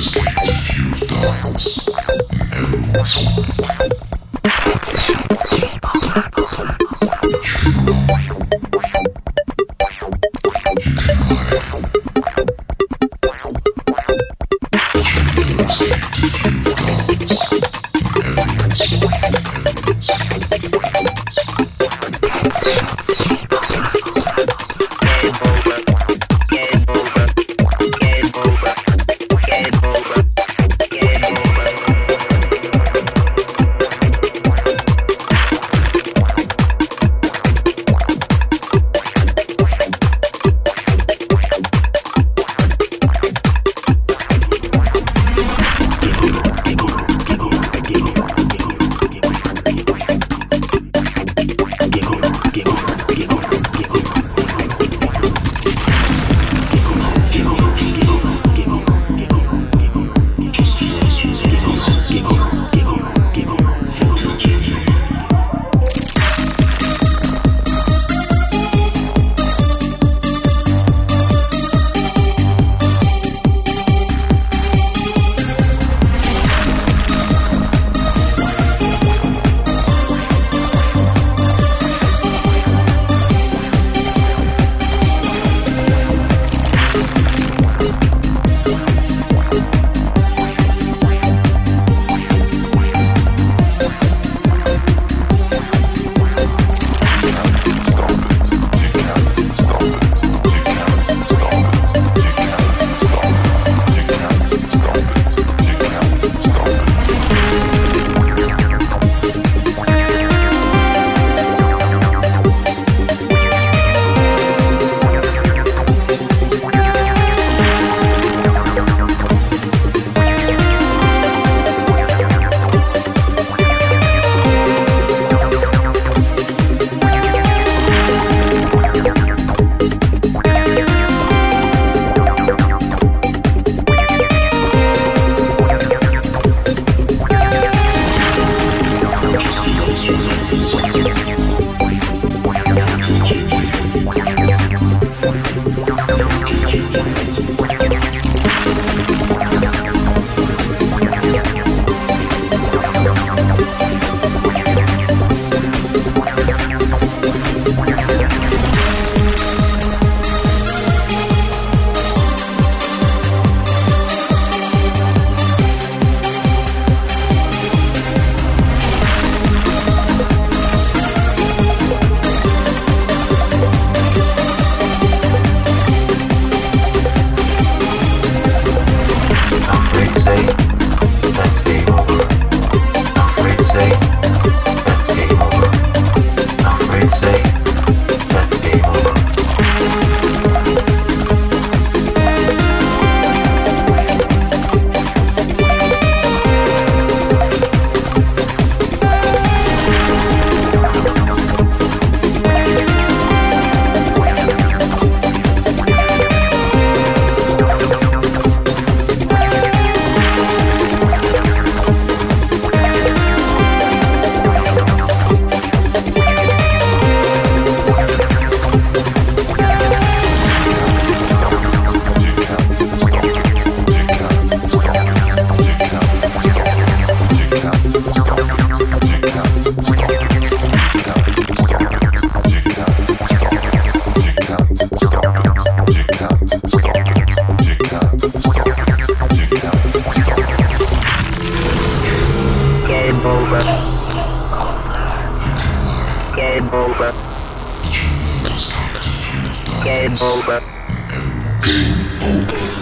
Genius came to fuel the house, and everyone was Take over. over. Game over. Game over. Game over.